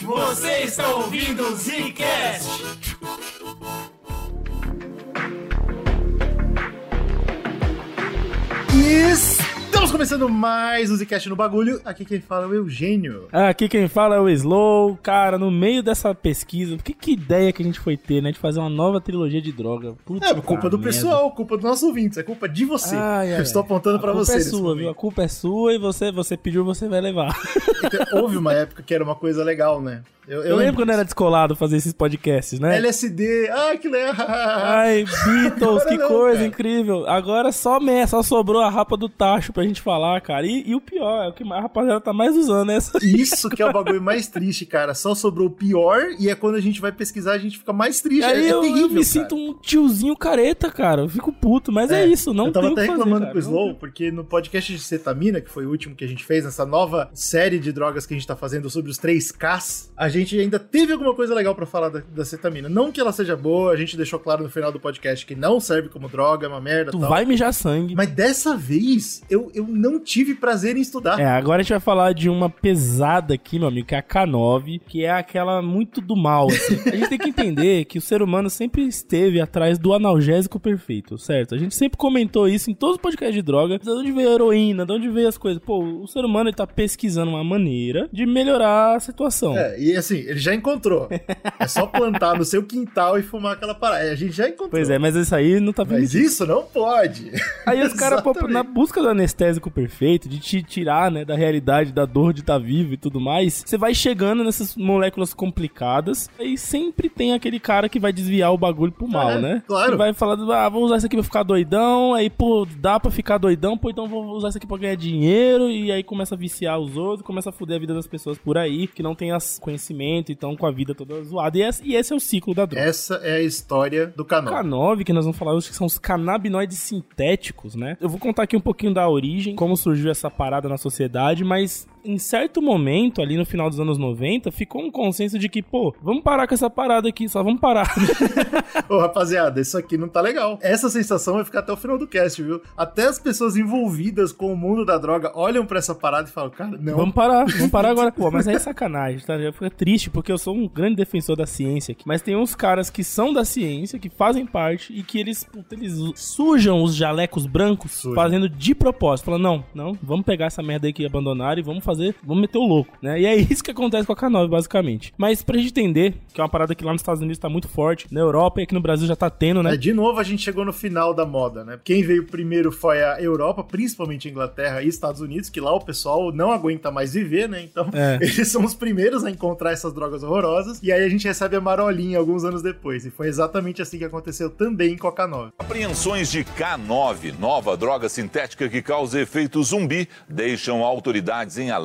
Você está ouvindo o Zcast. Estamos começando mais um Zcast no bagulho. Aqui quem fala é o Eugênio. Aqui quem fala é o Slow. Cara, no meio dessa pesquisa, que, que ideia que a gente foi ter, né? De fazer uma nova trilogia de droga. Puta É, culpa do merda. pessoal, culpa dos nossos ouvintes, é culpa de você. Ai, ai, Eu estou apontando pra a culpa você. é sua, viu? A culpa é sua e você, você pediu, você vai levar. Então, Houve uma época que era uma coisa legal, né? Eu, Eu, lembro quando era descolado fazer esses podcasts, né? LSD, ah, que legal. Ai, Beatles, que não, coisa cara. incrível. Agora só me, só sobrou a rapa do tacho pra gente falar, cara. E, e o pior, é o que a rapaziada tá mais usando é essa. Isso que é o bagulho mais triste, cara. Só sobrou o pior e é quando a gente vai pesquisar a gente fica mais triste. Aí é, é eu, terrível, eu me cara. sinto um tiozinho careta, cara. Eu fico puto, mas é, isso, não Eu tava até fazer, reclamando cara. com o Slow, porque no podcast de cetamina, que foi o último que a gente fez, nessa nova série de drogas que a gente tá fazendo sobre os 3Ks, a gente ainda teve alguma coisa legal pra falar da, da cetamina. Não que ela seja boa, a gente deixou claro no final do podcast que não serve como droga, é uma merda Tu tal. vai mijar sangue. Mas dessa vez, eu, eu não tive prazer em estudar. É, agora a gente vai falar de uma pesada aqui, meu amigo, que é a K9, que é aquela muito do mal. assim. A gente tem que entender que o ser humano sempre esteve atrás do analgésico perfeito, certo? A gente sempre comentou isso em todos os podcasts de droga. De onde veio a heroína, de onde veio as coisas. Pô, o ser humano ele tá pesquisando uma maneira de melhorar a situação. É, e assim, ele já encontrou. é só plantar no seu quintal e fumar aquela parada. A gente já encontrou. Pois é, mas isso aí não tá Mas permitido. isso não pode. Aí os caras, na busca do anestésico perfeito, de te tirar, né, da realidade, da dor de estar vivo e tudo mais, você vai chegando nessas moléculas complicadas, aí sempre tem aquele cara que vai desviar o bagulho pro mal, É, né? claro. Que vai falar, ah, vou usar isso aqui pra ficar doidão, aí, pô, dá pra ficar doidão, pô, então vou usar isso aqui pra ganhar dinheiro, e aí começa a viciar os outros, começa a fuder a vida das pessoas por aí, que não tem as então com a vida toda zoada. E esse, e esse é o ciclo da droga. Essa é a história do canal. K9, que nós vamos falar hoje, que são os canabinoides sintéticos, né? Eu vou contar aqui um pouquinho da origem, como surgiu essa parada na sociedade, mas em certo momento, ali no final dos anos 90, ficou um consenso de que, pô, vamos parar com essa parada aqui, só vamos parar. Ô, rapaziada, isso aqui não tá legal. Essa sensação vai ficar até o final do cast, viu? Até as pessoas envolvidas com o mundo da droga olham pra essa parada e falam, cara, não. vamos parar, vamos parar agora. Pô, mas aí é sacanagem, tá? Eu fico triste, porque eu sou um grande defensor da ciência aqui. Mas tem uns caras que são da ciência, que fazem parte, e que eles, puta, eles sujam os jalecos brancos Sujam. fazendo de propósito. Falando, não, não, vamos pegar essa merda aí que abandonaram e vamos fazer, vamos meter o louco, né? E é isso que acontece com a K9, basicamente. Mas pra gente entender, que é uma parada que lá nos Estados Unidos tá muito forte, na Europa e aqui no Brasil já tá tendo, né? É, de novo, a gente chegou no final da moda, né? Quem veio primeiro foi a Europa, principalmente a Inglaterra e Estados Unidos, que lá o pessoal não aguenta mais viver, né? Então, É. eles são os primeiros a encontrar essas drogas horrorosas. E aí a gente recebe a marolinha alguns anos depois. E foi exatamente assim que aconteceu também com a K9. Apreensões de K9, nova droga sintética que causa efeito zumbi, deixam autoridades em alerta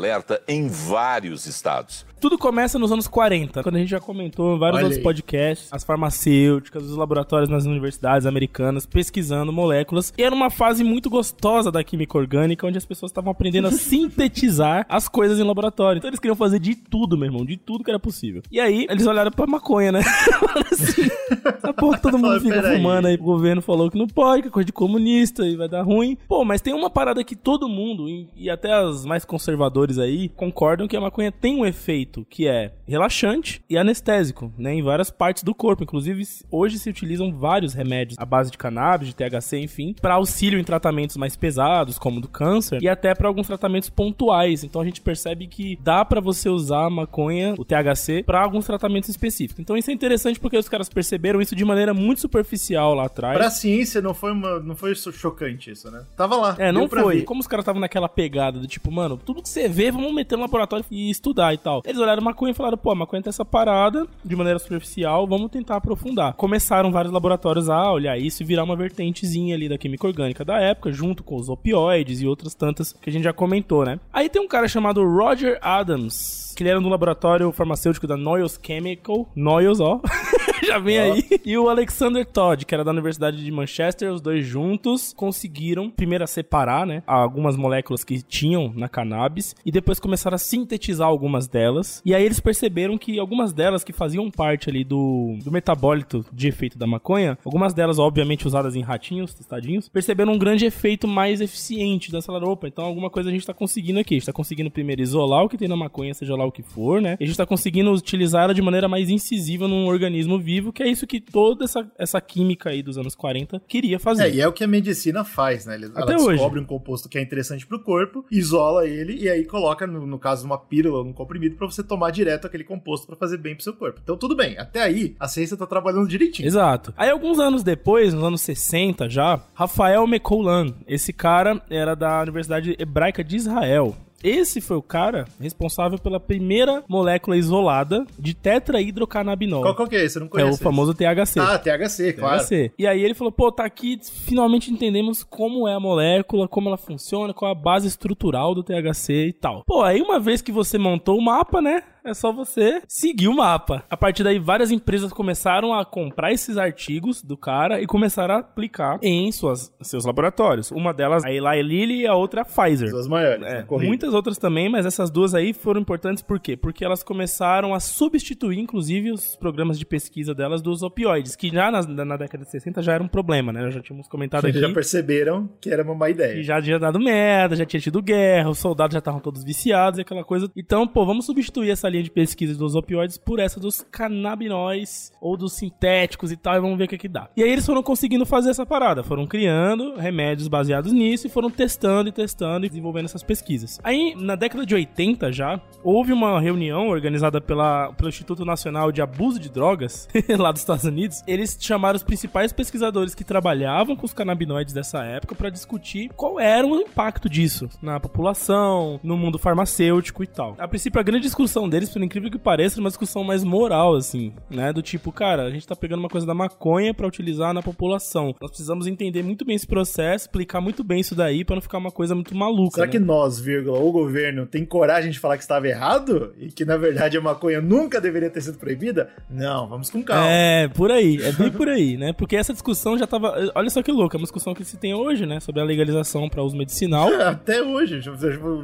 em vários estados. Tudo começa nos anos 40, quando a gente já comentou em vários Olha outros aí. podcasts, as farmacêuticas, os laboratórios nas universidades americanas pesquisando moléculas. E era uma fase muito gostosa da química orgânica, onde as pessoas estavam aprendendo a sintetizar as coisas em laboratório. Então eles queriam fazer de tudo, meu irmão, de tudo que era possível. E aí eles olharam pra maconha, né? Assim, essa porra todo mundo fica fumando aí, o governo falou que não pode, que é coisa de comunista e vai dar ruim. Pô, mas tem uma parada que todo mundo, e, e até as mais conservadores aí, concordam que a maconha tem um efeito que é relaxante e anestésico, né? Em várias partes do corpo. Inclusive, hoje se utilizam vários remédios à base de cannabis, de THC, enfim, para auxílio em tratamentos mais pesados, como do câncer, e até para alguns tratamentos pontuais. Então a gente percebe que dá para você usar a maconha, o THC, para alguns tratamentos específicos. Então isso é interessante porque os caras perceberam isso de maneira muito superficial lá atrás. Pra ciência não foi, uma, não foi chocante isso, né? Tava lá. É, não foi. ver. Como os caras estavam naquela pegada do tipo, mano, tudo que você vê, vamos meter no laboratório e estudar e tal. Eles olharam a maconha e falaram, pô, a maconha tem essa parada de maneira superficial, vamos tentar aprofundar. Começaram vários laboratórios a olhar isso e virar uma vertentezinha ali da química orgânica da época, junto com os opioides e outras tantas que a gente já comentou, né? Aí tem um cara chamado Roger Adams, que ele era no laboratório farmacêutico da Noyes Chemical. Noyes, ó. já vem aí. E o Alexander Todd, que era da Universidade de Manchester, os dois juntos conseguiram primeiro a separar, né, algumas moléculas que tinham na cannabis e depois começaram a sintetizar algumas delas. E aí eles perceberam que algumas delas que faziam parte ali do, do metabólito de efeito da maconha, algumas delas obviamente usadas em ratinhos, testadinhos, perceberam um grande efeito mais eficiente da falaram, opa, então alguma coisa a gente tá conseguindo aqui. A gente tá conseguindo primeiro isolar o que tem na maconha, seja lá o que for, né? E a gente tá conseguindo utilizar ela de maneira mais incisiva num organismo vivo, que é isso que toda essa, essa química aí dos anos 40 queria fazer. É, e é o que a medicina faz, né? Ela Até descobre hoje. um composto que é interessante pro corpo, isola ele e aí coloca, no, no caso, uma pílula um comprimido para você tomar direto aquele composto para fazer bem pro seu corpo. Então tudo bem, até aí a ciência tá trabalhando direitinho. Exato. Aí alguns anos depois, nos anos 60 já, Rafael McCollan, esse cara era da Universidade Hebraica de Israel. Esse foi o cara responsável pela primeira molécula isolada de tetrahidrocannabinol. Qual, qual que é esse? Eu não conheço. É o famoso THC. Ah, THC, claro. THC. E aí ele falou, pô, tá aqui, finalmente entendemos como é a molécula, como ela funciona, qual a base estrutural do THC e tal. Pô, aí uma vez que você montou o mapa, né? É só você seguir o mapa. A partir daí, várias empresas começaram a comprar esses artigos do cara e começaram a aplicar em suas, seus laboratórios. Uma delas, a Eli Lilly e a outra a Pfizer. As maiores. É, muitas outras também, mas essas duas aí foram importantes por quê? Porque elas começaram a substituir, inclusive, os programas de pesquisa delas dos opioides, que já na, na década de 60 já era um problema, né? Já tínhamos comentado aqui. Já perceberam que era uma má ideia. Que já tinha dado merda, já tinha tido guerra, os soldados já estavam todos viciados e aquela coisa. Então, pô, vamos substituir essa linha linha de pesquisa dos opioides por essa dos canabinóis ou dos sintéticos e tal, e vamos ver o que que dá. E aí eles foram conseguindo fazer essa parada, foram criando remédios baseados nisso e foram testando e testando e desenvolvendo essas pesquisas. Aí, na década de 80 já, houve uma reunião organizada pela, pelo Instituto Nacional de Abuso de Drogas, lá dos Estados Unidos. Eles chamaram os principais pesquisadores que trabalhavam com os canabinoides dessa época para discutir qual era o impacto disso na população, no mundo farmacêutico e tal. A princípio, a grande discussão deles por incrível que pareça, uma discussão mais moral, assim, né? Do tipo, cara, a gente tá pegando uma coisa da maconha para utilizar na população. Nós precisamos entender muito bem esse processo, explicar muito bem isso daí para não ficar uma coisa muito maluca. Será né? que nós, vírgula, o governo, tem coragem de falar que estava errado? E que, na verdade, a maconha nunca deveria ter sido proibida? Não, vamos com calma. É, por aí, é bem por aí, né? Porque essa discussão já tava. Olha só que louco, é uma discussão que se tem hoje, né? Sobre a legalização para uso medicinal. Até hoje.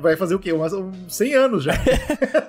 Vai fazer o quê? Umas 100 anos já.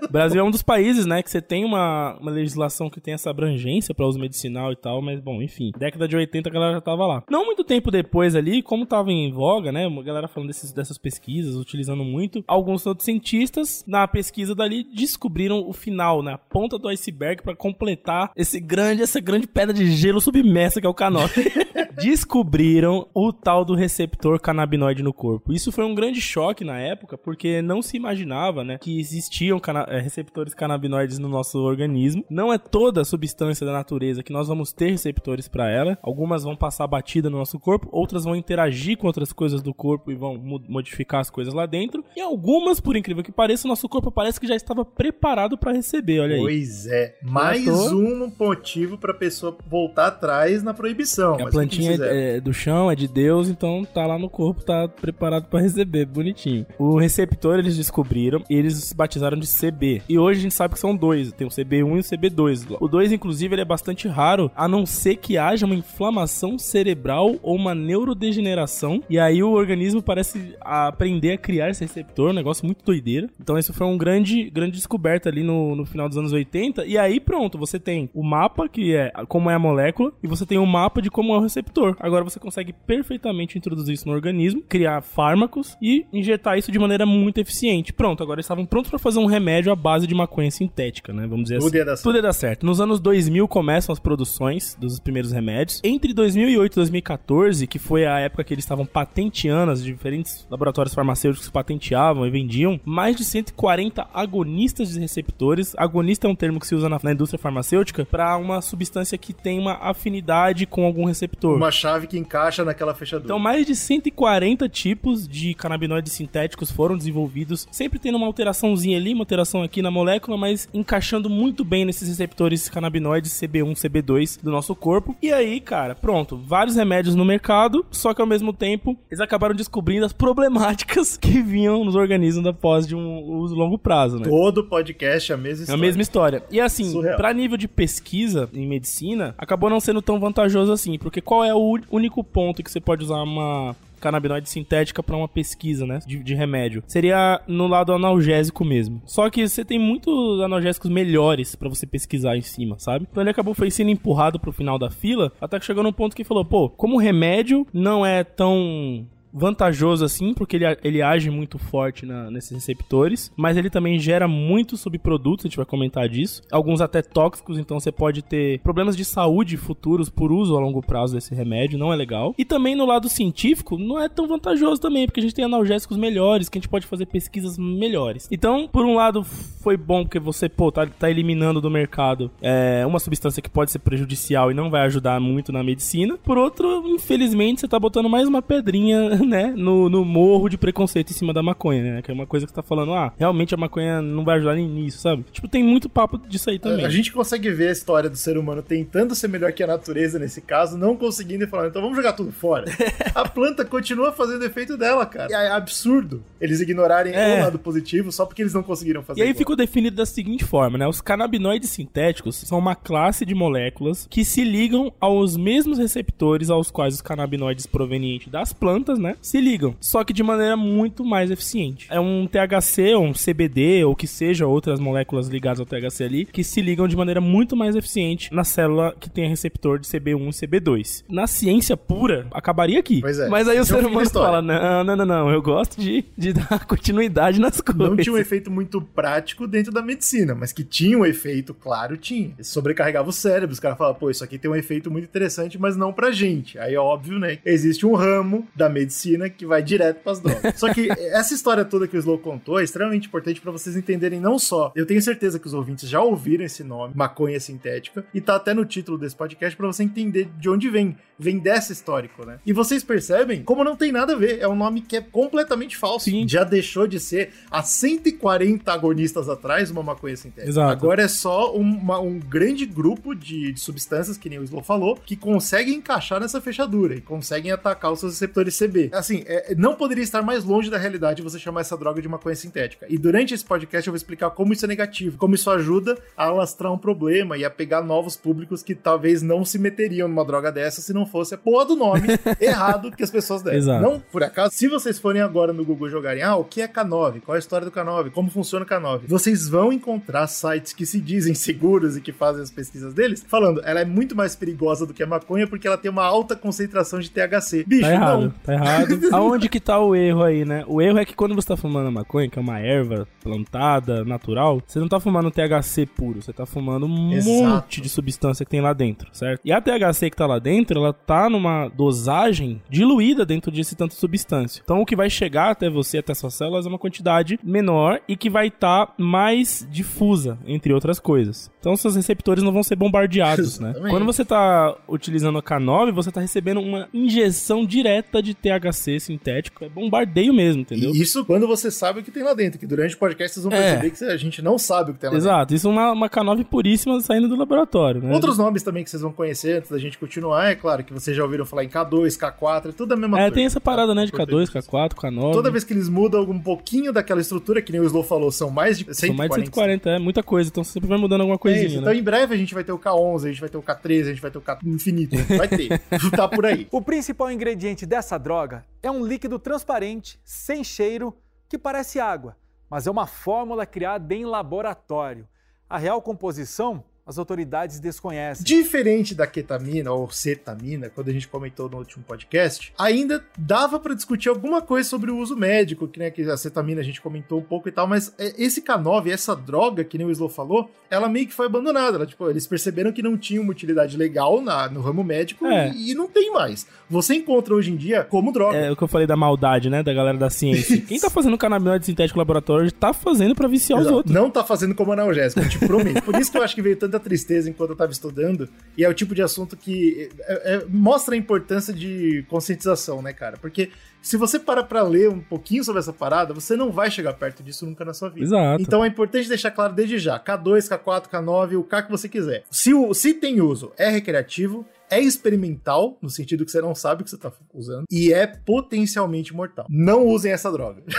o Brasil é um dos países, né, que você tem uma, uma legislação que tem essa abrangência para uso medicinal e tal, mas bom, enfim, década de 80 a galera já tava lá. Não muito tempo depois ali, como tava em voga, né, a galera falando desses, dessas pesquisas, utilizando muito, alguns outros cientistas na pesquisa dali descobriram o final, né, a ponta do iceberg para completar esse grande, essa grande pedra de gelo submersa que é o canote. descobriram o tal do receptor canabinoide no corpo. Isso foi um grande choque na época, porque não se imaginava, né, que existiam cana eh, receptores canabinoides no nosso organismo. Não é toda substância da natureza que nós vamos ter receptores para ela. Algumas vão passar batida no nosso corpo, outras vão interagir com outras coisas do corpo e vão modificar as coisas lá dentro. E algumas, por incrível que pareça, o nosso corpo parece que já estava preparado para receber, olha aí. Pois é, mais um motivo para pessoa voltar atrás na proibição. A plantinha é, é do chão, é de Deus, então tá lá no corpo, tá preparado para receber, bonitinho. O receptor eles descobriram e eles batizaram de CB. E hoje a gente sabe que são dois, tem o CB1 e o CB2. O 2, inclusive, ele é bastante raro, a não ser que haja uma inflamação cerebral ou uma neurodegeneração, e aí o organismo parece aprender a criar esse receptor, um negócio muito doideira. Então isso foi um grande, grande descoberta ali no, no final dos anos 80, e aí pronto, você tem o mapa, que é como é a molécula, e você tem o mapa de como é o receptor. Agora você consegue perfeitamente introduzir isso no organismo, criar fármacos e injetar isso de maneira muito eficiente. Pronto, agora eles estavam prontos para fazer um remédio à base de maconha sintética, né? Vamos dizer Tudo assim. Ia dar certo. Tudo ia dar certo. Nos anos 2000 começam as produções dos primeiros remédios. Entre 2008 e 2014, que foi a época que eles estavam patenteando, as diferentes laboratórios farmacêuticos patenteavam e vendiam, mais de 140 agonistas de receptores. Agonista é um termo que se usa na, na indústria farmacêutica para uma substância que tem uma afinidade com algum receptor. Uma chave que encaixa naquela fechadura. Então, mais de 140 tipos de canabinoides sintéticos foram desenvolvidos, sempre tendo uma alteraçãozinha ali, uma alteração aqui na molécula molécula, mas encaixando muito bem nesses receptores canabinoides CB1, CB2 do nosso corpo. E aí, cara, pronto, vários remédios no mercado, só que ao mesmo tempo eles acabaram descobrindo as problemáticas que vinham nos organismos após de um uso longo prazo, né? Todo podcast é a mesma É história. a mesma história. E assim, Surreal. pra nível de pesquisa em medicina, acabou não sendo tão vantajoso assim, porque qual é o único ponto que você pode usar uma canabinoide sintética pra uma pesquisa, né, de, de remédio? Seria no lado analgésico mesmo. Só que você tem muitos analgésicos melhores pra você pesquisar em cima, sabe? Então ele acabou foi sendo empurrado pro final da fila, até que chegou num ponto que falou, pô, como remédio não é tão vantajoso assim, porque ele, ele age muito forte na- nesses receptores, mas ele também gera muitos subprodutos, a gente vai comentar disso. Alguns até tóxicos, então você pode ter problemas de saúde futuros por uso a longo prazo desse remédio, não é legal. E também no lado científico, não é tão vantajoso também, porque a gente tem analgésicos melhores, que a gente pode fazer pesquisas melhores. Então, por um lado, foi bom porque você, pô, tá, tá eliminando do mercado é, uma substância que pode ser prejudicial e não vai ajudar muito na medicina. Por outro, infelizmente, você tá botando mais uma pedrinha, né, no, no morro de preconceito em cima da maconha, né? Que é uma coisa que você tá falando, ah, realmente a maconha não vai ajudar nem nisso, sabe? Tipo, tem muito papo disso aí também. A gente consegue ver a história do ser humano tentando ser melhor que a natureza nesse caso, não conseguindo e falando, então vamos jogar tudo fora. a planta continua fazendo efeito dela, cara. E é absurdo eles ignorarem É. o lado positivo só porque eles não conseguiram fazer E aí igual. ficou definido da seguinte forma, né? Os canabinoides sintéticos são uma classe de moléculas que se ligam aos mesmos receptores aos quais os canabinoides provenientes das plantas, né? Se ligam, só que de maneira muito mais eficiente. É um THC, um CBD, ou que seja outras moléculas ligadas ao THC ali, que se ligam de maneira muito mais eficiente na célula que tem receptor de CB1 e CB2. Na ciência pura, acabaria aqui. Pois é. Mas aí o Esse é o ser humano fala, não, não, não, não, eu gosto de, de dar continuidade nas coisas. Não tinha um efeito muito prático dentro da medicina, mas que tinha um efeito, claro, tinha. Sobrecarregava o cérebro, os caras falavam, pô, isso aqui tem um efeito muito interessante, mas não pra gente. Aí, óbvio, né, existe um ramo da medicina que vai direto pras drogas. Só que essa história toda que o Slow contou é extremamente importante pra vocês entenderem não só, eu tenho certeza que os ouvintes já ouviram esse nome, maconha sintética, e tá até no título desse podcast pra você entender de onde vem. Vem dessa histórico, né? E vocês percebem como não tem nada a ver, é um nome que é completamente falso. Sim. Já deixou de ser há 140 agonistas atrás uma maconha sintética. Exato. Agora é só uma- um grande grupo de, de substâncias, que nem o Slow falou, que conseguem encaixar nessa fechadura e conseguem atacar os seus receptores CB. Assim, é, não poderia estar mais longe da realidade você chamar essa droga de maconha sintética. E durante esse podcast eu vou explicar como isso é negativo, como isso ajuda a alastrar um problema e a pegar novos públicos que talvez não se meteriam numa droga dessa se não fosse a porra do nome errado que as pessoas deram. Exato. Não, por acaso, se vocês forem agora no Google jogarem, ah, o que é K9? Qual é a história do K9? Como funciona o K9? Vocês vão encontrar sites que se dizem seguros e que fazem as pesquisas deles, falando, ela é muito mais perigosa do que a maconha porque ela tem uma alta concentração de THC. Bicho, Tá errado, não. tá errado. Aonde que tá o erro aí, né? O erro é que quando você tá fumando a maconha, que é uma erva plantada, natural, você não tá fumando THC puro, você tá fumando um Exato. monte de substância que tem lá dentro, certo? E a THC que tá lá dentro, ela tá numa dosagem diluída dentro desse tanto de substância. Então o que vai chegar até você, até suas células, é uma quantidade menor e que vai estar mais difusa, entre outras coisas. Então seus receptores não vão ser bombardeados, né? Quando você tá utilizando a K9, você tá recebendo uma injeção direta de THC sintético. É bombardeio mesmo, entendeu? E isso quando você sabe o que tem lá dentro, que durante o podcast vocês vão É. perceber que a gente não sabe o que tem lá dentro. Exato, isso é uma, uma K9 puríssima saindo do laboratório, né? Outros nomes também que vocês vão conhecer antes da gente continuar, é claro que vocês já ouviram falar em K2, K4, é tudo a mesma É, coisa. tem essa parada, né, de Importante K2, isso. K4, K9. Toda vez que eles mudam um pouquinho daquela estrutura, que nem o Slow falou, são mais de 140. São mais de 140, é muita coisa, então sempre vai mudando alguma É coisinha, isso, né? Então em breve a gente vai ter o K11, a gente vai ter o K13, a gente vai ter o K infinito. Vai ter. tá por aí. O principal ingrediente dessa droga é um líquido transparente, sem cheiro, que parece água, mas é uma fórmula criada em laboratório. A real composição as autoridades desconhecem. Diferente da ketamina ou cetamina, quando a gente comentou no último podcast, ainda dava pra discutir alguma coisa sobre o uso médico, que, né, que a cetamina a gente comentou um pouco e tal, mas é, esse K9, essa droga, que nem o Slow falou, ela meio que foi abandonada. Ela, tipo, eles perceberam que não tinha uma utilidade legal na, no ramo médico É. e, e não tem mais. Você encontra hoje em dia como droga. É o que eu falei da maldade, né, da galera da ciência. Quem tá fazendo canabinoide sintético no laboratório tá fazendo pra viciar os Exato. outros. Não tá fazendo como analgésico, eu te prometo. Por isso que eu acho que veio tanta muita tristeza enquanto eu tava estudando, e é o tipo de assunto que é, é, mostra a importância de conscientização, né, cara? Porque se você para pra ler um pouquinho sobre essa parada, você não vai chegar perto disso nunca na sua vida. Exato. Então é importante deixar claro desde já: K2, K4, K9, o K que você quiser. Se, o, se tem uso, é recreativo, é experimental, no sentido que você não sabe o que você tá usando, e é potencialmente mortal. Não usem essa droga.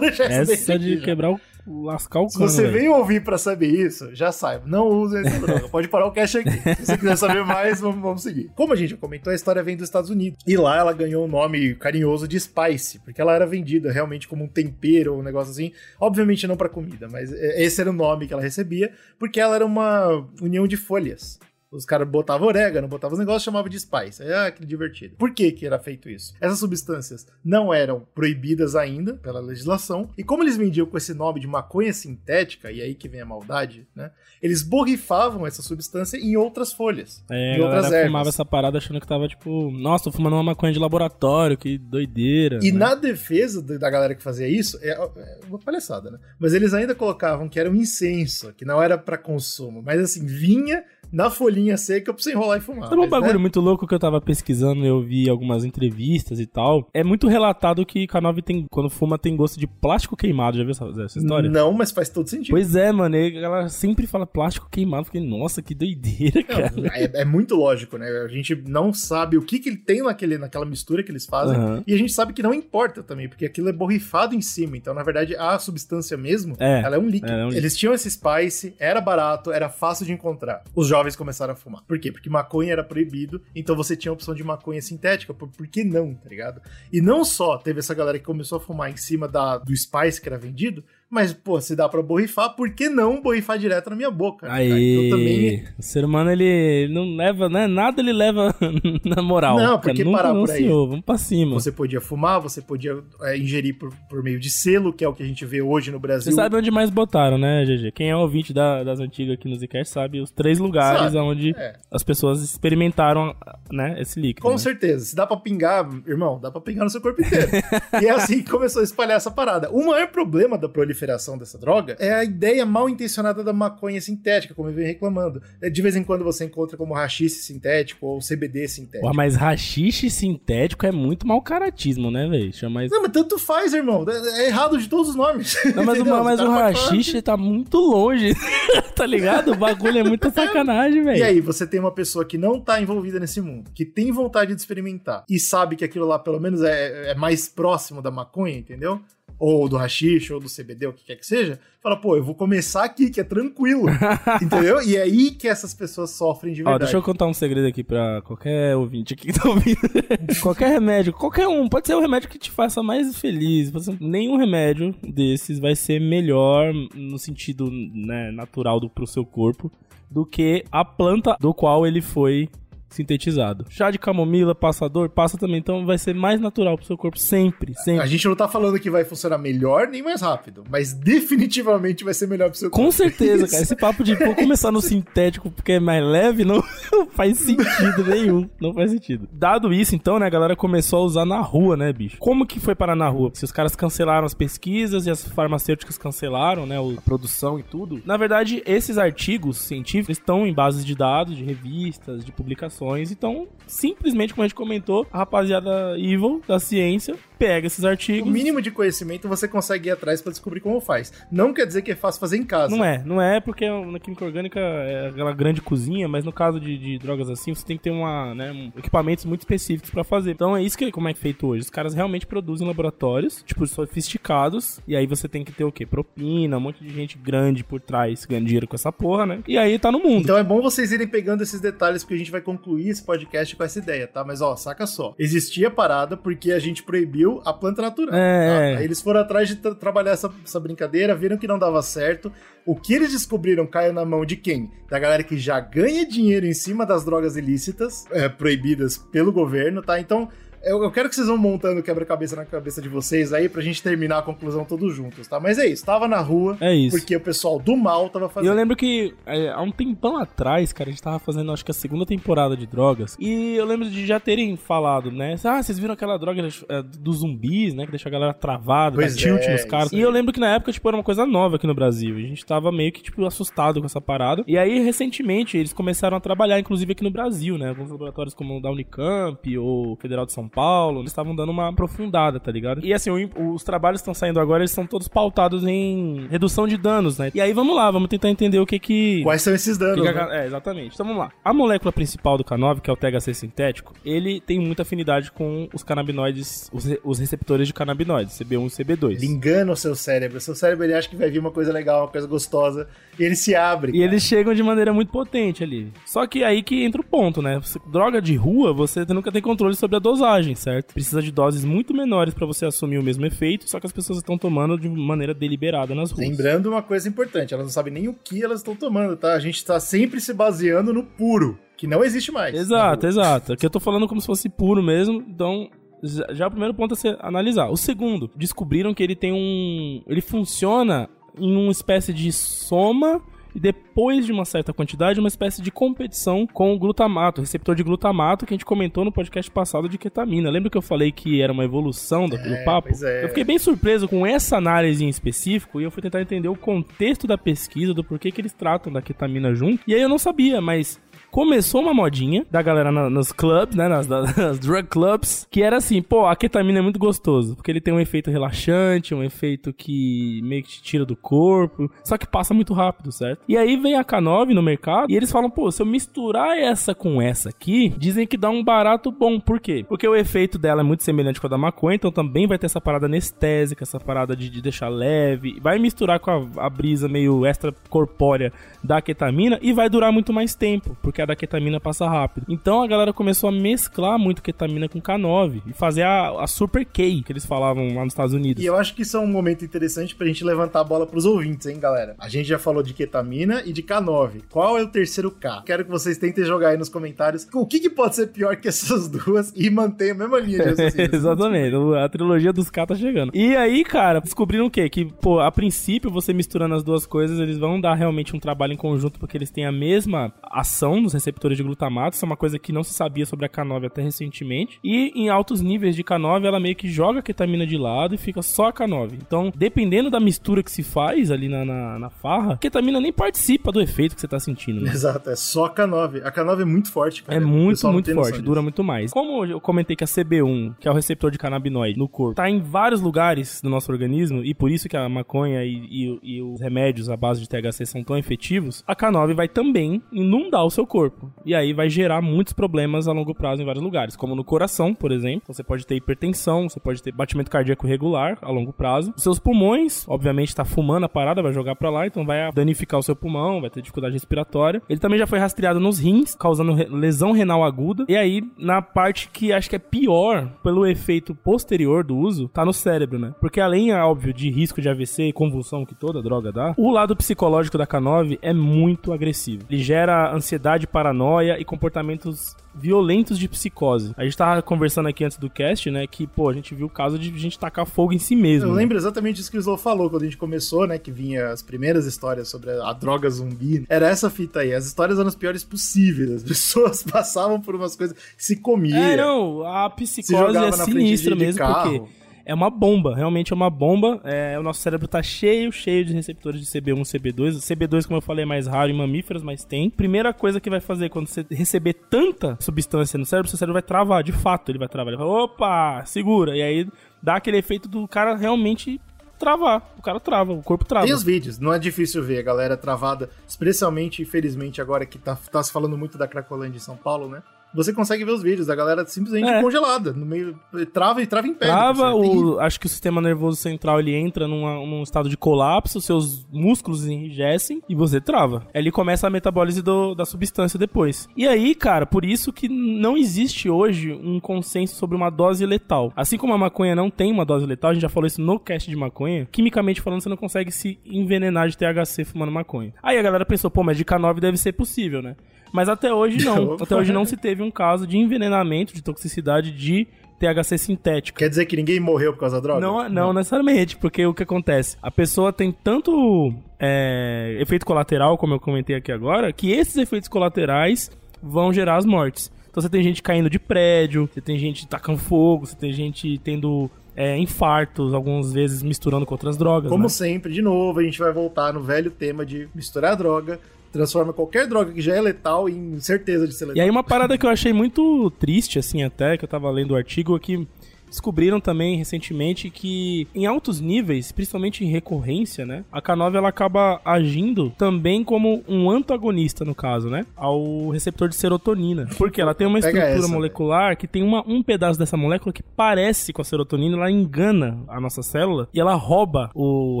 Essa de já. quebrar o lascar o cano. Se você veio ouvir para saber isso, já saiba. Não usem essa droga. Pode parar o cache aqui. Se você quiser saber mais, vamos, vamos, seguir. Como a gente já comentou, a história vem dos Estados Unidos. E lá ela ganhou o um nome carinhoso de Spice, porque ela era vendida realmente como um tempero ou um negócio assim. Obviamente não para comida, mas esse era o nome que ela recebia, porque ela era uma união de folhas. Os caras botavam orégano, botavam os negócios, chamavam de spice. Ah, que divertido. Por que que era feito isso? Essas substâncias não eram proibidas ainda pela legislação, e como eles vendiam com esse nome de maconha sintética, e aí que vem a maldade, né? Eles borrifavam essa substância em outras folhas. É, em outras ervas. fumava essa parada achando que tava tipo, nossa, tô fumando uma maconha de laboratório, que doideira. E né? na defesa da galera que fazia isso, é, é uma palhaçada, né? Mas eles ainda colocavam que era um incenso, que não era para consumo, mas assim, vinha na folhinha seca pra você enrolar e fumar. Sabe um bagulho né? muito louco que eu tava pesquisando, eu vi algumas entrevistas e tal. É muito relatado que K9 tem, quando fuma, tem gosto de plástico queimado. Já viu essa, essa história? Não, mas faz todo sentido. Pois é, mano. Ela sempre fala plástico queimado. Fiquei, nossa, que doideira, cara. É, é, muito lógico, né? A gente não sabe o que, que ele tem naquele, naquela mistura que eles fazem. Uhum. E a gente sabe que não importa também, porque aquilo é borrifado em cima. Então, na verdade, a substância mesmo, é, ela é um líquido. É, é um líquido. Eles tinham esse spice, era barato, era fácil de encontrar. Os jovens começaram a fumar. Por quê? Porque maconha era proibido, então você tinha a opção de maconha sintética. Por, por que não, tá ligado? E não só teve essa galera que começou a fumar em cima da, do Spice que era vendido, mas, pô, se dá pra borrifar, por que não borrifar direto na minha boca? Aí, então, também... o ser humano, ele não leva, né? Nada ele leva na moral. Não, porque Nunca parar por aí. Vamos pra cima. Você podia fumar, você podia é, ingerir por, por meio de selo, que é o que a gente vê hoje no Brasil. Você sabe onde mais botaram, né, GG? Quem é ouvinte da, das antigas aqui no Zcast sabe os três lugares sabe, onde é. as pessoas experimentaram, né, esse líquido. Com né? certeza. Se dá pra pingar, irmão, dá pra pingar no seu corpo inteiro. e é assim que começou a espalhar essa parada. O maior problema da proliferação proliferação dessa droga é a ideia mal intencionada da maconha sintética, como eu venho reclamando. É, de vez em quando você encontra como rachixe sintético ou CBD sintético. Pô, mas rachixe sintético é muito mau caratismo, né, velho? Chama Não, mas tanto faz, irmão. É, é errado de todos os nomes. Não, mas, o, mas o rachixe tá muito longe, tá ligado? O bagulho é muita sacanagem, velho. E aí, você tem uma pessoa que não tá envolvida nesse mundo, que tem vontade de experimentar e sabe que aquilo lá, pelo menos, é, é mais próximo da maconha, entendeu? Ou do rachixe, ou do CBD, o que quer que seja, fala, pô, eu vou começar aqui, que é tranquilo, entendeu? E é aí que essas pessoas sofrem de verdade. Ó, deixa eu contar um segredo aqui pra qualquer ouvinte aqui que tá ouvindo. qualquer remédio, qualquer um, pode ser o um remédio que te faça mais feliz, nenhum remédio desses vai ser melhor no sentido né, natural do, pro seu corpo do que a planta do qual ele foi sintetizado. Chá de camomila, passador, passa também. Então vai ser mais natural pro seu corpo sempre, sempre. A gente não tá falando que vai funcionar melhor nem mais rápido, mas definitivamente vai ser melhor pro seu corpo. Com certeza, cara. Esse papo de pô, começar no sintético porque é mais leve não faz sentido nenhum. Não faz sentido. Dado isso, então, né, a galera começou a usar na rua, né, bicho? Como que foi parar na rua? Se os caras cancelaram as pesquisas e as farmacêuticas cancelaram, né, a produção e tudo. Na verdade, esses artigos científicos estão em bases de dados, de revistas, de publicações então, simplesmente, como a gente comentou, a rapaziada evil da ciência pega esses artigos. O mínimo de conhecimento você consegue ir atrás para descobrir como faz. Não quer dizer que é fácil fazer em casa. Não é, não é porque na química orgânica é aquela grande cozinha, mas no caso de, de drogas assim, você tem que ter uma, né, um, equipamentos muito específicos para fazer. Então é isso que como é feito hoje. Os caras realmente produzem laboratórios, tipo, sofisticados, e aí você tem que ter o quê? Propina, um monte de gente grande por trás ganhando dinheiro com essa porra, né? E aí tá no mundo. Então é bom vocês irem pegando esses detalhes porque a gente vai concluir esse podcast com essa ideia, tá? Mas ó, saca só. Existia parada porque a gente proibiu a planta natural. É. Tá? Aí eles foram atrás de tra trabalhar essa, essa brincadeira, viram que não dava certo. O que eles descobriram caiu na mão de quem? Da galera que já ganha dinheiro em cima das drogas ilícitas, é, proibidas pelo governo, tá? Então, Eu, eu quero que vocês vão montando quebra-cabeça na cabeça de vocês aí pra gente terminar a conclusão todos juntos, tá? Mas é isso, tava na rua. É isso. Porque o pessoal do mal tava fazendo. E eu lembro que é, há um tempão atrás, cara, a gente tava fazendo acho que a segunda temporada de drogas. E eu lembro de já terem falado, né? Ah, vocês viram aquela droga é, dos zumbis, né? Que deixa a galera travada, Pois dá tilt é, nos caras. E eu lembro que na época, tipo, era uma coisa nova aqui no Brasil. A gente tava meio que, tipo, assustado com essa parada. E aí, recentemente, eles começaram a trabalhar, inclusive aqui no Brasil, né? Alguns laboratórios como o da Unicamp ou Federal de São Paulo, eles estavam dando uma aprofundada, tá ligado? E assim, o- os trabalhos que estão saindo agora, eles são todos pautados em redução de danos, né? E aí, vamos lá, vamos tentar entender o que que... Quais são esses danos? Que que a- né? É, exatamente. Então vamos lá. A molécula principal do K9, que é o THC sintético, ele tem muita afinidade com os canabinoides, os, re- os receptores de canabinoides, CB1 e CB2. Ele engana o seu cérebro. O seu cérebro ele acha que vai vir uma coisa legal, uma coisa gostosa, e ele se abre. E eles chegam de maneira muito potente ali. Só que aí que entra o ponto, né? Droga de rua, você nunca tem controle sobre a dosagem, certo? Precisa de doses muito menores pra você assumir o mesmo efeito, só que as pessoas estão tomando de maneira deliberada nas ruas. Lembrando uma coisa importante, elas não sabem nem o que elas estão tomando, tá? A gente tá sempre se baseando no puro, que não existe mais. Exato, exato. Aqui eu tô falando como se fosse puro mesmo, então já, já o primeiro ponto a se analisar. O segundo, descobriram que ele tem um. Ele funciona em uma espécie de soma e depois de uma certa quantidade, uma espécie de competição com o glutamato, receptor de glutamato que a gente comentou no podcast passado de ketamina. Lembra que eu falei que era uma evolução do, É, papo? é. Eu fiquei bem surpreso com essa análise em específico e eu fui tentar entender o contexto da pesquisa, do porquê que eles tratam da ketamina junto. E aí eu não sabia, mas começou uma modinha da galera na- nos clubs, né, nas, nas drug clubs, que era assim, pô, a ketamina é muito gostoso, porque ele tem um efeito relaxante, um efeito que meio que te tira do corpo, só que passa muito rápido, certo? E aí vem a K9 no mercado e eles falam, pô, se eu misturar essa com essa aqui, dizem que dá um barato bom. Por quê? Porque o efeito dela é muito semelhante com a da maconha, então também vai ter essa parada anestésica, essa parada de, de deixar leve, vai misturar com a, a brisa meio extra corpórea da ketamina e vai durar muito mais tempo, porque a da ketamina passa rápido. Então a galera começou a mesclar muito ketamina com K9 e fazer a, a Super K, que eles falavam lá nos Estados Unidos. E eu acho que isso é um momento interessante pra gente levantar a bola pros ouvintes, hein, galera? A gente já falou de ketamina e de K9. Qual é o terceiro K? Quero que vocês tentem jogar aí nos comentários o que, que pode ser pior que essas duas e manter a mesma linha de raciocínio. Exatamente, a trilogia dos K tá chegando. E aí, cara, descobriram o quê? Que, pô, a princípio, você misturando as duas coisas, eles vão dar realmente um trabalho em conjunto, porque eles têm a mesma ação nos receptores de glutamato, isso é uma coisa que não se sabia sobre a K9 até recentemente. E em altos níveis de K9, ela meio que joga a ketamina de lado e fica só a K9. Então, dependendo da mistura que se faz ali na, na, na farra, a ketamina nem participa do efeito que você tá sentindo, né? Exato, é só a K9. A K9 é muito forte, cara. É muito, muito forte, dura muito mais. Como eu comentei que a CB1, que é o receptor de canabinoide no corpo, tá em vários lugares do nosso organismo, e por isso que a maconha e, e- e os remédios à base de THC são tão efetivos, a K9 vai também inundar o seu corpo. E aí vai gerar muitos problemas a longo prazo em vários lugares, como no coração, por exemplo. Você pode ter hipertensão, você pode ter batimento cardíaco irregular a longo prazo. Seus pulmões, obviamente, tá fumando a parada, vai jogar pra lá, então vai danificar o seu pulmão, vai ter dificuldade respiratória. Ele também já foi rastreado nos rins, causando lesão renal aguda. E aí, na parte que acho que é pior, pelo efeito posterior do uso, tá no cérebro, né? Porque além, é óbvio, de risco de AVC e convulsão que toda droga dá, o lado psicológico da K9 é muito agressivo. Ele gera ansiedade, paranoia e comportamentos violentos de psicose. A gente tava conversando aqui antes do cast, né, que, pô, a gente viu o caso de gente tacar fogo em si mesmo. Eu né? lembro exatamente isso que o Slow falou quando a gente começou, né? Que vinha as primeiras histórias sobre a, a droga zumbi. Era essa fita aí. As histórias eram as piores possíveis. As pessoas passavam por umas coisas, se comiam. É, não, a se psicose é sinistra de, de mesmo, carro. porque é uma bomba, realmente é uma bomba. É, o nosso cérebro tá cheio, cheio de receptores de CB1, CB2. CB2, como eu falei, é mais raro em mamíferos, mas tem. Primeira coisa que vai fazer quando você receber tanta substância no cérebro, seu cérebro vai travar, de fato, ele vai travar. Ele vai, opa, segura. E aí dá aquele efeito do cara realmente travar. O cara trava, o corpo trava. Tem os vídeos, não é difícil ver a galera travada, especialmente, infelizmente, agora que tá, tá se falando muito da Cracolândia em São Paulo, né? Você consegue ver os vídeos da galera simplesmente É. congelada, no meio, trava e trava em pé. Trava, É o, acho que o sistema nervoso central ele entra numa- num estado de colapso, seus músculos enrijecem e você trava. Ele começa a metabólise do- da substância depois. E aí, cara, por isso que não existe hoje um consenso sobre uma dose letal. Assim como a maconha não tem uma dose letal, a gente já falou isso no cast de maconha, quimicamente falando, você não consegue se envenenar de THC fumando maconha. Aí a galera pensou, pô, mas de K9 deve ser possível, né? Mas até hoje não. Até hoje não se teve um caso de envenenamento, de toxicidade de THC sintético. Quer dizer que ninguém morreu por causa da droga? Não, não, necessariamente, porque o que acontece? A pessoa tem tanto é, efeito colateral, como eu comentei aqui agora, que esses efeitos colaterais vão gerar as mortes. Então você tem gente caindo de prédio, você tem gente tacando fogo, você tem gente tendo é, infartos, algumas vezes misturando com outras drogas. Como né? sempre, de novo, a gente vai voltar no velho tema de misturar droga, transforma qualquer droga que já é letal em certeza de ser letal. E aí uma parada que eu achei muito triste, assim, até, que eu tava lendo o artigo aqui, descobriram também recentemente que em altos níveis, principalmente em recorrência, né, a K9 ela acaba agindo também como um antagonista no caso, né, ao receptor de serotonina, porque ela tem uma estrutura essa, molecular que tem uma, um pedaço dessa molécula que parece com a serotonina, ela engana a nossa célula e ela rouba o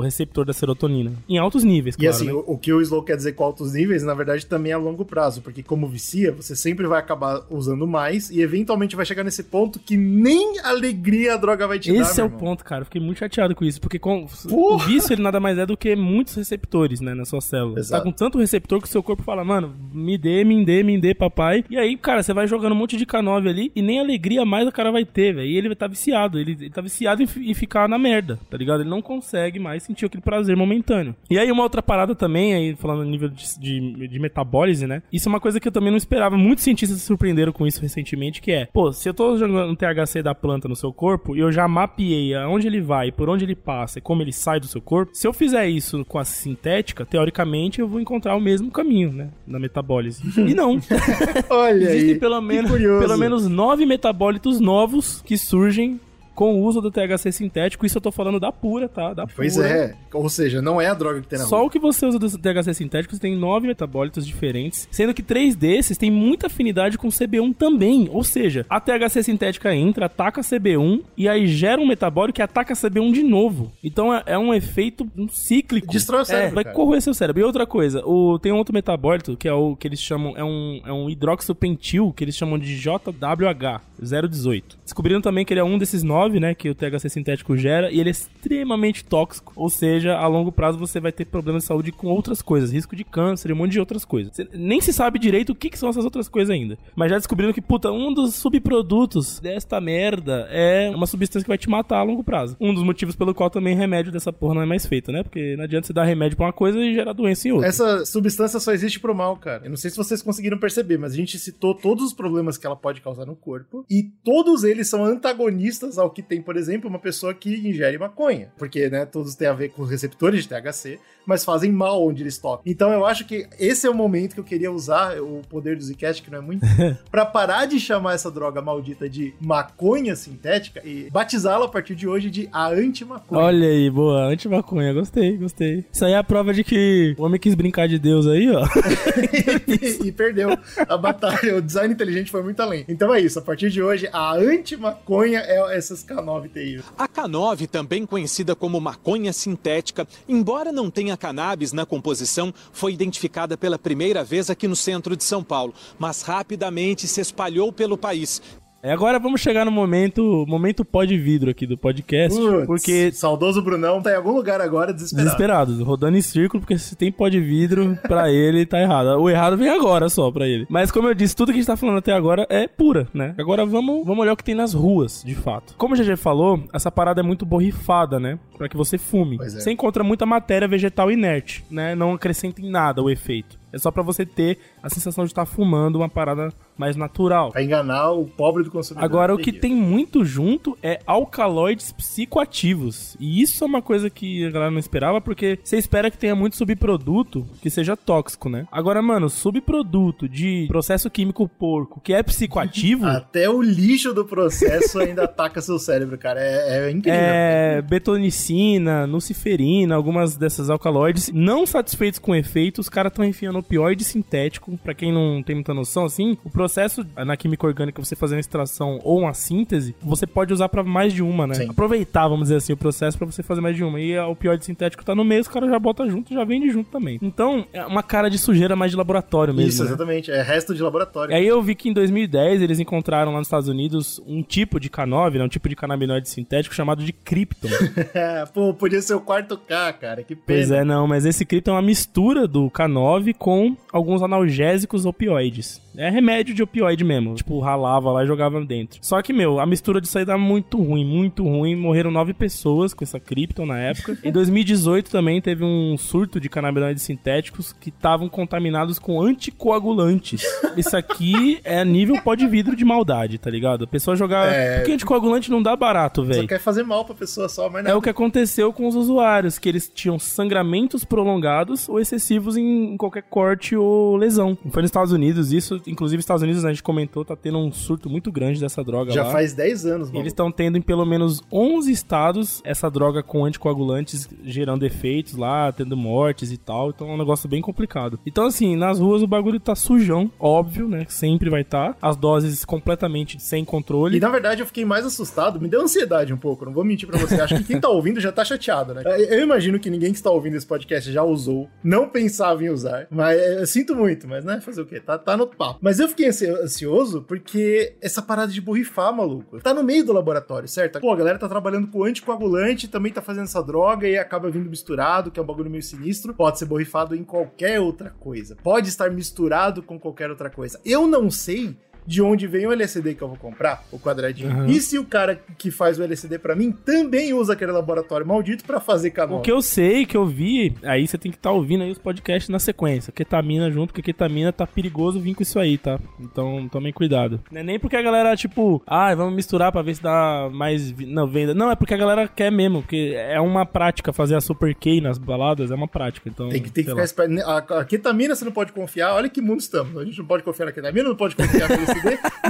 receptor da serotonina em altos níveis, E claro, assim, né? o, o que o Slow quer dizer com altos níveis, na verdade, também é a longo prazo, porque como vicia, você sempre vai acabar usando mais e eventualmente vai chegar nesse ponto que nem alegria a droga vai te dar. Esse é o irmão. ponto, cara. Eu fiquei muito chateado com isso, porque com, o vício ele nada mais é do que muitos receptores, né, na sua célula. Você Exato. tá com tanto receptor que o seu corpo fala, mano, me dê, me dê, me dê, papai. E aí, cara, você vai jogando um monte de K9 ali e nem alegria mais o cara vai ter, velho. E ele tá viciado, ele, ele tá viciado em, em ficar na merda, tá ligado? Ele não consegue mais sentir aquele prazer momentâneo. E aí, uma outra parada também, aí falando no nível de, de, de metabólise, né? Isso é uma coisa que eu também não esperava. Muitos cientistas se surpreenderam com isso recentemente, que é, pô, se eu tô jogando um THC da planta no seu corpo e eu já mapeei aonde ele vai, por onde ele passa e como ele sai do seu corpo, se eu fizer isso com a sintética, teoricamente eu vou encontrar o mesmo caminho, né? Na metabólise. E não. Olha Existem aí. pelo menos, pelo menos nove metabólitos novos que surgem com o uso do THC sintético. Isso eu tô falando da pura, tá? Da Pois pura. é. Ou seja, não é a droga que tem na Só rua. o que você usa do THC sintético tem nove metabólitos diferentes, sendo que três desses têm muita afinidade com CB1 também. Ou seja, a THC sintética entra, ataca CB1 e aí gera um metabólico que ataca CB1 de novo. Então é, é um efeito um cíclico. Destrói o cérebro, É, vai cara. corroer seu cérebro. E outra coisa, o, tem um outro metabólito que é o que eles chamam, é um, é um hidroxopentil que eles chamam de JWH 018. Descobriram também que ele é um desses nove, né, que o THC sintético gera e ele é extremamente tóxico. Ou seja, a longo prazo você vai ter problemas de saúde com outras coisas, risco de câncer e um monte de outras coisas. Você nem se sabe direito o que, que são essas outras coisas ainda. Mas já descobriram que, puta, um dos subprodutos desta merda é uma substância que vai te matar a longo prazo. Um dos motivos pelo qual também remédio dessa porra não é mais feito, né? Porque não adianta você dar remédio pra uma coisa e gerar doença em outra. Essa substância só existe pro mal, cara. Eu não sei se vocês conseguiram perceber, mas a gente citou todos os problemas que ela pode causar no corpo e todos eles são antagonistas ao que tem, por exemplo, uma pessoa que ingere maconha. Porque, né, todos têm a ver com receptores de THC, mas fazem mal onde eles tocam. Então eu acho que esse é o momento que eu queria usar o poder do Zcast, que não é muito, pra parar de chamar essa droga maldita de maconha sintética e batizá-la a partir de hoje de a anti-maconha. Olha aí, boa, anti-maconha, gostei, gostei. Isso aí é a prova de que o homem quis brincar de Deus aí, ó. e perdeu a batalha. O design inteligente foi muito além. Então é isso. A partir de hoje, a anti-maconha é essas K9 TI. A K9, também conhecida como maconha sintética, embora não tenha cannabis na composição, foi identificada pela primeira vez aqui no centro de São Paulo, mas rapidamente se espalhou pelo país. É, agora vamos chegar no momento, momento pó de vidro aqui do podcast, porque Saudoso Brunão tá em algum lugar agora desesperado. desesperado, rodando em círculo, porque se tem pó de vidro, pra ele tá errado. O errado vem agora só pra ele. Mas como eu disse, tudo que a gente tá falando até agora é pura, né? Agora vamos, vamos olhar o que tem nas ruas, de fato. Como o GG falou, essa parada é muito borrifada, né? Pra que você fume. É. Você encontra muita matéria vegetal inerte, né? Não acrescenta em nada o efeito. É só pra você ter a sensação de estar fumando uma parada mais natural. Pra enganar o pobre do consumidor. Agora, o que tem muito junto é alcaloides psicoativos. E isso é uma coisa que a galera não esperava, porque você espera que tenha muito subproduto que seja tóxico, né? Agora, mano, subproduto de processo químico porco que é psicoativo. Até o lixo do processo ainda ataca seu cérebro, cara. É, é incrível. É, betonicina, nuciferina, algumas dessas alcaloides. Não satisfeitos com o efeito, os caras estão enfiando opioide sintético. Pra quem não tem muita noção, assim, o processo na química orgânica, você fazendo extração ou uma síntese, você pode usar pra mais de uma, né? Sim. Aproveitar, vamos dizer assim, o processo pra você fazer mais de uma. E a opioide sintético tá no meio, os caras já bota junto, já vende junto também. Então, é uma cara de sujeira mais de laboratório mesmo. Isso, né? exatamente. É resto de laboratório. Aí eu vi que em 2010 eles encontraram lá nos Estados Unidos um tipo de K9, né, um tipo de canabinoide sintético chamado de Krypton. Pô, podia ser o quarto K, cara. Que pena. Pois é, não, mas esse cripto é uma mistura do K9 com alguns analgésicos opioides. É remédio de opioide mesmo. Tipo, ralava lá e jogava dentro. Só que, meu, a mistura disso aí dá muito ruim, muito ruim. Morreram nove pessoas com essa Krypton na época. em 2018 também teve um surto de canabinoides sintéticos que estavam contaminados com anticoagulantes. Isso aqui é nível pó de vidro de maldade, tá ligado? A pessoa jogar. É. Porque anticoagulante não dá barato, Só velho. quer fazer mal pra pessoa só, mas É não. o que aconteceu com os usuários, que eles tinham sangramentos prolongados ou excessivos em qualquer corte ou lesão. Foi nos Estados Unidos, isso, inclusive Estados Unidos, né, a gente comentou, tá tendo um surto muito grande dessa droga Já lá. faz 10 anos, mano. Eles estão tendo em pelo menos 11 estados essa droga com anticoagulantes gerando efeitos lá, tendo mortes e tal. Então é um negócio bem complicado. Então, assim, nas ruas o bagulho tá sujão, óbvio, né? Sempre vai estar. Tá. As doses completamente sem controle. E na verdade eu fiquei mais assustado, me deu ansiedade um pouco, não vou mentir pra você. Acho que quem tá ouvindo já tá chateado, né? Eu imagino que ninguém que está ouvindo esse podcast já usou, não pensava em usar, mas é, eu sinto muito, mas né, fazer o quê? Tá, tá no papo. Mas eu fiquei ansi- ansioso porque essa parada de borrifar, maluco, tá no meio do laboratório, certo? Pô, a galera tá trabalhando com anticoagulante, também tá fazendo essa droga e acaba vindo misturado, que é um bagulho meio sinistro. Pode ser borrifado em qualquer outra coisa. Pode estar misturado com qualquer outra coisa. Eu não sei de onde vem o LSD que eu vou comprar, o quadradinho. Uhum. E se o cara que faz o LSD pra mim também usa aquele laboratório maldito pra fazer O canal? que eu sei, que eu vi, aí você tem que estar ouvindo aí os podcasts na sequência. Ketamina junto, porque ketamina tá perigoso vir com isso aí, tá? Então tomem cuidado. Não é nem porque a galera, tipo, ah, vamos misturar pra ver se dá mais não, venda. Não, é porque a galera quer mesmo, porque é uma prática fazer a Super K nas baladas, é uma prática. Então, Tem que, tem que ficar esperto. A, a ketamina você não pode confiar. Olha que mundo estamos. A gente não pode confiar na ketamina, não pode confiar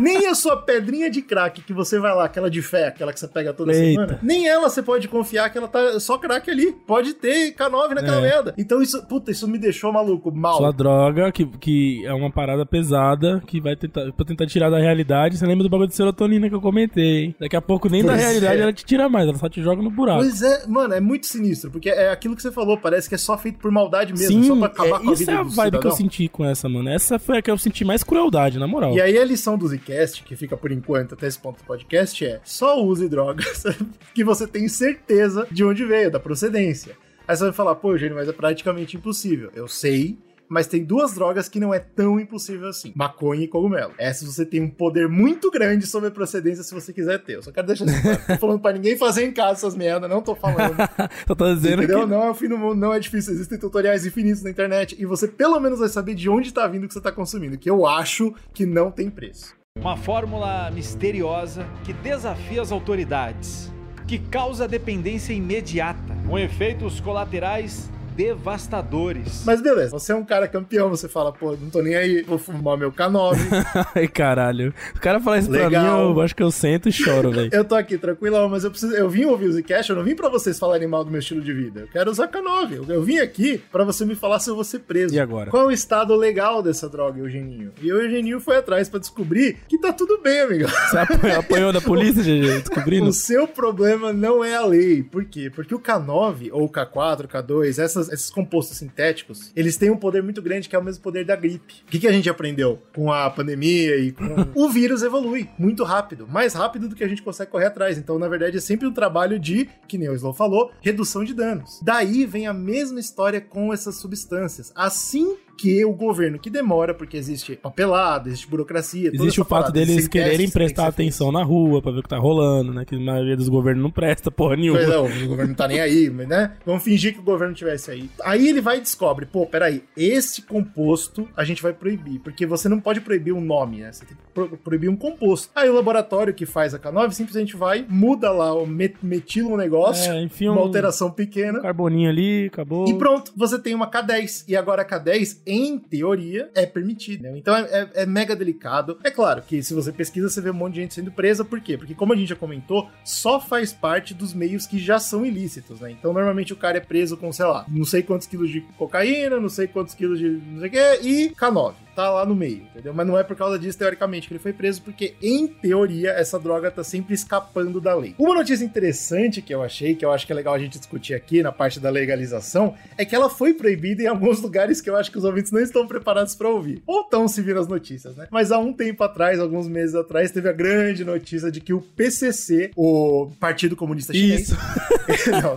nem a sua pedrinha de crack que você vai lá, aquela de fé, aquela que você pega toda Eita. semana. Nem ela você pode confiar que ela tá só crack ali. Pode ter K9 naquela É. merda. Então isso, puta, isso me deixou maluco, mal. Sua droga, que, que é uma parada pesada, que vai tentar, pra tentar tirar da realidade. Você lembra do bagulho de serotonina que eu comentei, hein? Daqui a pouco nem da Pois realidade é. ela te tira mais, ela só te joga no buraco. Pois é, mano, é muito sinistro, porque é aquilo que você falou, parece que é só feito por maldade mesmo, só Sim, pra acabar é, com a isso vida é a vibe que eu cidadão. senti com essa, mano. Essa foi a que eu senti mais crueldade, na moral. E aí a lição do Zcast, que fica por enquanto até esse ponto do podcast, é só use drogas que você tem certeza de onde veio, da procedência. Aí você vai falar, pô, Eugênio, mas é praticamente impossível. Eu sei, mas tem duas drogas que não é tão impossível assim: maconha e cogumelo. Essas você tem um poder muito grande sobre a procedência se você quiser ter. Eu só quero deixar isso claro. Tô falando pra ninguém fazer em casa essas merdas, não tô falando. Só tô dizendo Entendeu? que... Não é o fim do mundo, não é difícil. Existem tutoriais infinitos na internet e você pelo menos vai saber de onde tá vindo o que você tá consumindo, que eu acho que não tem preço. Uma fórmula misteriosa que desafia as autoridades, que causa dependência imediata, com efeitos colaterais devastadores. Mas beleza, você é um cara campeão, você fala, pô, não tô nem aí, vou fumar meu K9. Ai, caralho. O cara fala isso pra Legal. mim, eu acho que eu sento e choro, velho. eu tô aqui tranquilão, mas eu preciso. Eu vim ouvir o Zcast, eu não vim pra vocês falarem mal do meu estilo de vida. Eu quero usar K9. Eu, eu vim aqui pra você me falar se eu vou ser preso. E agora? Qual é o estado legal dessa droga, Eugeninho? E o Eugeninho foi atrás pra descobrir que tá tudo bem, amigo. Você apanhou, apanhou da polícia, GG, descobrindo? O seu problema não é a lei. Por quê? Porque o K9 ou o K4, K2, essas- esses compostos sintéticos, eles têm um poder muito grande que é o mesmo poder da gripe. O que, que a gente aprendeu com a pandemia e com... o vírus evolui muito rápido, mais rápido do que a gente consegue correr atrás. Então, na verdade, é sempre um trabalho de, que nem o Slow falou, redução de danos. Daí vem a mesma história com essas substâncias. Assim que o governo que demora, porque existe papelada, existe burocracia, Existe o fato deles quererem que que prestar feitos. atenção na rua pra ver o que tá rolando, né? Que a maioria dos governos não presta porra nenhuma. Pois não, o governo não tá nem aí, mas, né? Vamos fingir que o governo tivesse aí. Aí ele vai e descobre, pô, peraí, esse composto a gente vai proibir, porque você não pode proibir um nome, né? Você tem que pro- proibir um composto. Aí o laboratório que faz a K9 simplesmente vai, muda lá, o met metila um negócio, É, enfia uma um- alteração pequena. Um carboninho ali, acabou. E pronto, você tem uma K10. E agora a K10, em teoria, é permitida. né? Então é, é- é mega delicado. É claro que se você pesquisa, você vê um monte de gente sendo presa. Por quê? Porque, como a gente já comentou, só faz parte dos meios que já são ilícitos, né? Então, normalmente o cara é preso com, sei lá, não sei quantos quilos de cocaína, não sei quantos quilos de não sei o quê, e K9. Tá lá no meio, entendeu? Mas não é por causa disso, teoricamente, que ele foi preso, porque, em teoria, essa droga tá sempre escapando da lei. Uma notícia interessante que eu achei, que eu acho que é legal a gente discutir aqui na parte da legalização, é que ela foi proibida em alguns lugares que eu acho que os ouvintes não estão preparados para ouvir. Ou estão se viram as notícias, né? Mas há um tempo atrás, alguns meses atrás, teve a grande notícia de que o PCC, o Partido Comunista Chinês... Isso. não,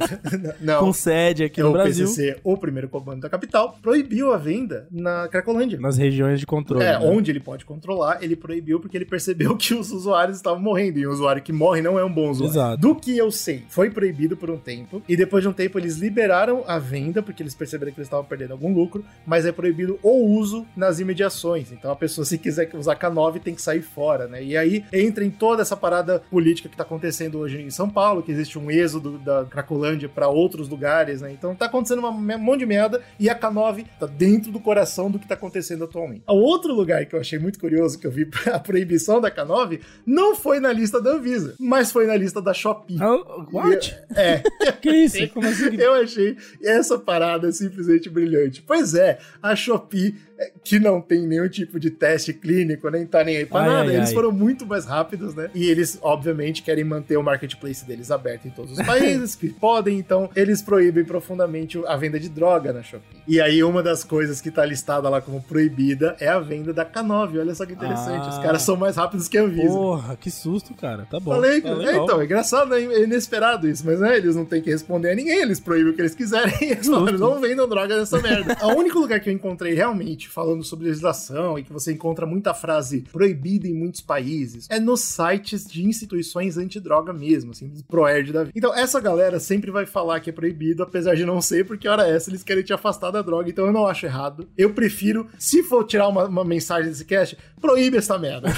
não. Com sede aqui É no o Brasil. PCC, o primeiro comando da capital, proibiu a venda na Cracolândia. Nas regiões de controle. É, né? onde ele pode controlar, ele proibiu porque ele percebeu que os usuários estavam morrendo. E um usuário que morre não é um bom usuário. Exato. Do que eu sei, foi proibido por um tempo. E depois de um tempo eles liberaram a venda, porque eles perceberam que eles estavam perdendo algum lucro. Mas é proibido o uso nas imediações. Então a pessoa, se quiser usar K9, tem que sair fora, né? E aí entra em toda essa parada política que tá acontecendo hoje em São Paulo, que existe um êxodo da Cracolândia para outros lugares, né? Então tá acontecendo uma- um monte de merda e a K9 tá dentro do coração do que tá acontecendo atualmente. O outro lugar que eu achei muito curioso, que eu vi a proibição da K9, não foi na lista da Anvisa, mas foi na lista da Shopee. Ah, what? É, Que isso? Como assim? eu achei essa parada simplesmente brilhante. Pois é, a Shopee, que não tem nenhum tipo de teste clínico, nem tá nem aí pra Ai, nada, ai, eles ai. foram muito mais rápidos, né? E eles, obviamente, querem manter o marketplace deles aberto em todos os países que podem, então eles proíbem profundamente a venda de droga na Shopee. E aí, uma das coisas que tá listada lá como proibida é a venda da K9. Olha só que interessante. Ah. Os caras são mais rápidos que a Anvisa. Porra, que susto, cara. Tá bom. Falei, Tá é, então, é engraçado, né? é inesperado isso, mas né, eles não têm que responder a ninguém, eles proíbem o que eles quiserem eles falam, não vendam droga nessa merda. o único lugar que eu encontrei realmente falando sobre legislação e que você encontra muita frase proibida em muitos países é nos sites de instituições antidroga mesmo, assim, Proerd da vida. Então, essa galera sempre vai falar que é proibido, apesar de não ser, porque hora essa eles querem te afastar da droga, então eu não acho errado. Eu prefiro, se for tirar uma, uma mensagem desse cast, proíbe essa merda.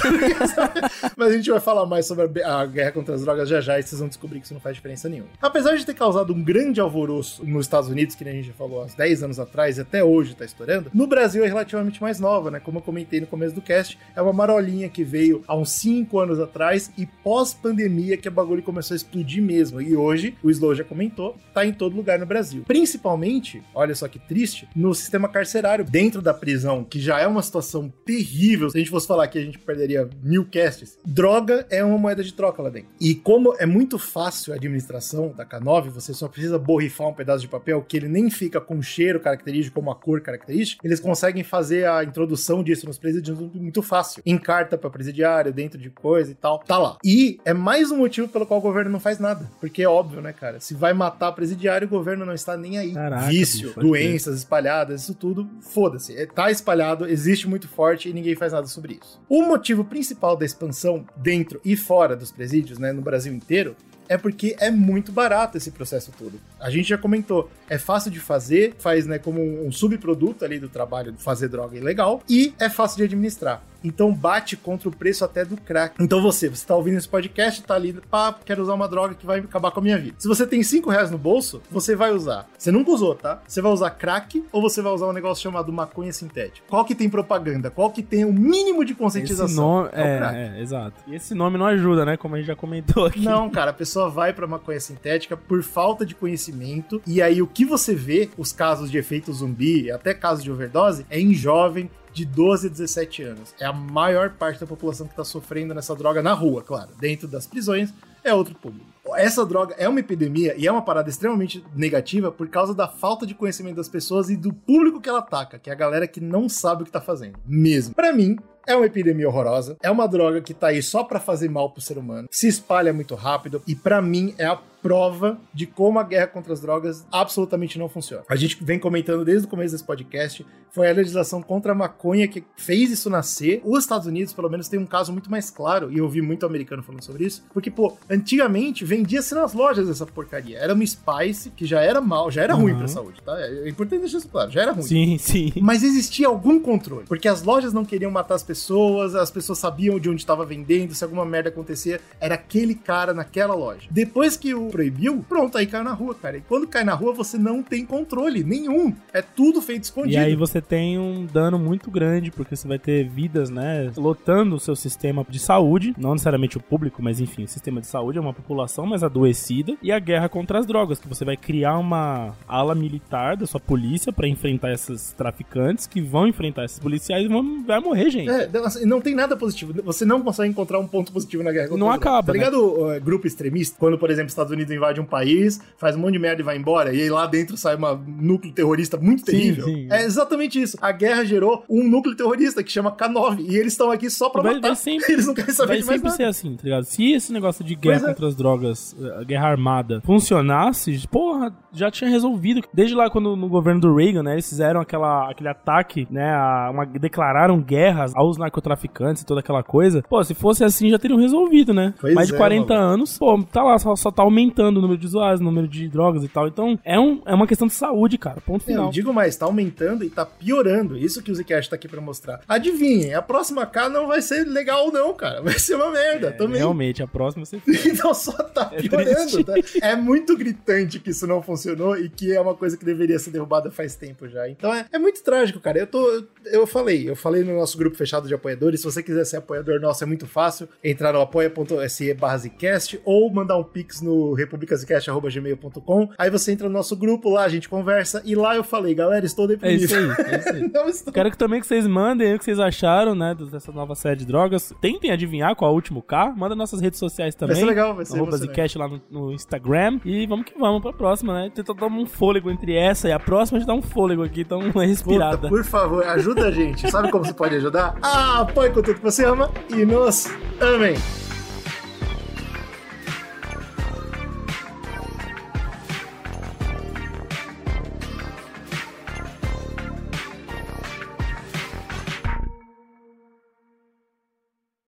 Mas a gente vai falar mais sobre a, guerra contra as drogas já já e vocês vão descobrir que isso não faz diferença nenhuma. Apesar de ter causado um grande alvoroço nos Estados Unidos, que a gente já falou há 10 anos atrás e até hoje tá estourando, no Brasil é relativamente mais nova, né? Como eu comentei no começo do cast, é uma marolinha que veio há uns 5 anos atrás e pós-pandemia que a bagulho começou a explodir mesmo. E hoje, o Slow já comentou, tá em todo lugar no Brasil. Principalmente, olha só que triste, no sistema carcerário, dentro da prisão, que já é uma situação terrível. Se a gente fosse falar que a gente perderia mil casts, droga é uma moeda de troca lá dentro. E como é muito fácil a administração da K9, você só precisa borrifar um pedaço de papel que ele nem fica com cheiro característico ou uma cor característica, eles conseguem fazer a introdução disso nos presídios muito fácil. Em carta para presidiário, dentro de coisa e tal. Tá lá. E é mais um motivo pelo qual o governo não faz nada. Porque é óbvio, né, cara? Se vai matar presidiário, o governo não está nem aí. Caraca, Vício, doenças espalhadas, isso tudo, foda-se. É, Tá espalhado, existe muito forte e ninguém faz nada sobre isso. O motivo principal da expansão dentro e fora dos presídios, né, no Brasil inteiro, é porque é muito barato esse processo todo. A gente já comentou, é fácil de fazer, faz né, como um subproduto ali do trabalho de fazer droga ilegal e é fácil de administrar. Então bate contra o preço até do crack. Então você, você tá ouvindo esse podcast, tá ali, pá, quero usar uma droga que vai acabar com a minha vida. Se você tem 5 reais no bolso, você vai usar. Você nunca usou, tá? Você vai usar crack ou você vai usar um negócio chamado maconha sintética? Qual que tem propaganda? Qual que tem o mínimo de conscientização? Esse nome, É o crack. é, é, exato. E esse nome não ajuda, né? Como a gente já comentou aqui. Não, cara, a pessoa vai pra maconha sintética por falta de conhecimento. E aí o que você vê, os casos de efeito zumbi, até casos de overdose, é em jovem de 12 a 17 anos. É a maior parte da população que tá sofrendo nessa droga na rua, claro. Dentro das prisões é outro público. Essa droga é uma epidemia e é uma parada extremamente negativa por causa da falta de conhecimento das pessoas e do público que ela ataca, que é a galera que não sabe o que tá fazendo. Mesmo. Pra mim, é uma epidemia horrorosa, é uma droga que tá aí só pra fazer mal pro ser humano, se espalha muito rápido e pra mim é a prova de como a guerra contra as drogas absolutamente não funciona. A gente vem comentando desde o começo desse podcast, foi a legislação contra a maconha que fez isso nascer. Os Estados Unidos, pelo menos, tem um caso muito mais claro, e eu ouvi muito americano falando sobre isso, porque, pô, antigamente vendia-se nas lojas essa porcaria. Era uma Spice que já era mal, já era ruim Uhum. pra saúde, tá? É importante deixar isso claro, já era ruim. Sim, sim. Mas existia algum controle, porque as lojas não queriam matar as pessoas, as pessoas sabiam de onde estava vendendo, se alguma merda acontecia, era aquele cara naquela loja. Depois que o proibiu, pronto, aí caiu na rua, cara. E quando cai na rua, você não tem controle nenhum. É tudo feito escondido. E aí você tem um dano muito grande, porque você vai ter vidas, né, lotando o seu sistema de saúde, não necessariamente o público, mas enfim, o sistema de saúde é uma população mais adoecida, e a guerra contra as drogas, que você vai criar uma ala militar da sua polícia para enfrentar esses traficantes que vão enfrentar esses policiais e vão, vai morrer, gente. É, não, assim, tem nada positivo. Você não consegue encontrar um ponto positivo na guerra. contra Não acaba, Tá né? ligado o grupo extremista? Quando, por exemplo, os Estados Unidos invade um país, faz um monte de merda e vai embora, e aí lá dentro sai um núcleo terrorista muito Sim, terrível. sim. É exatamente isso. A guerra gerou um núcleo terrorista que chama K9, e eles estão aqui só pra Vai- matar. vai sempre- eles não querem saber Vai de mais sempre nada. ser assim, tá ligado? Se esse negócio de guerra Pois é. contra as drogas, a guerra armada, funcionasse, porra, já tinha resolvido. Desde lá, quando no governo do Reagan, né, eles fizeram aquela, aquele ataque, né, a uma, declararam guerras aos narcotraficantes e toda aquela coisa. Pô, se fosse assim, já teriam resolvido, né? Pois Mais de é, 40 maluco. anos, pô, tá lá, só, só tá aumentando o número de usuários, o número de drogas e tal. Então, é, um, é uma questão de saúde, cara. Ponto É, final. Eu digo mais, tá aumentando e tá piorando. Isso que o Zcash tá aqui pra mostrar. Adivinhem, a próxima K não vai ser legal, não, cara. Vai ser uma merda também. Realmente, a próxima você Então só tá É piorando. tá? É muito gritante que isso não funcionou e que é uma coisa que deveria ser derrubada faz tempo já. Então é, é muito trágico, cara. Eu tô. Eu, eu falei, eu falei no nosso grupo fechado de apoiadores. Se você quiser ser apoiador nosso, é muito fácil. Entrar no apoia.se barra ou mandar um pix no republicazcast.gmail.com. Aí você entra no nosso grupo lá, a gente conversa. E lá eu falei, galera, estou É deprimido. isso aí, é isso aí. não estou. Quero que também que vocês mandem aí o que vocês acharam, né, dessa nova série de drogas. Tentem adivinhar qual é o último K. Manda nossas redes sociais também. ser legal, vai ser Arroba. Zcast lá no, no Instagram. E vamos que vamos pra próxima, né? Tentar dar um fôlego entre essa e a próxima, a gente dá um fôlego aqui, então uma respirada. Puta, por favor, ajuda a gente. Sabe como você pode ajudar? Ah, apoie com tudo que você ama e nos amem.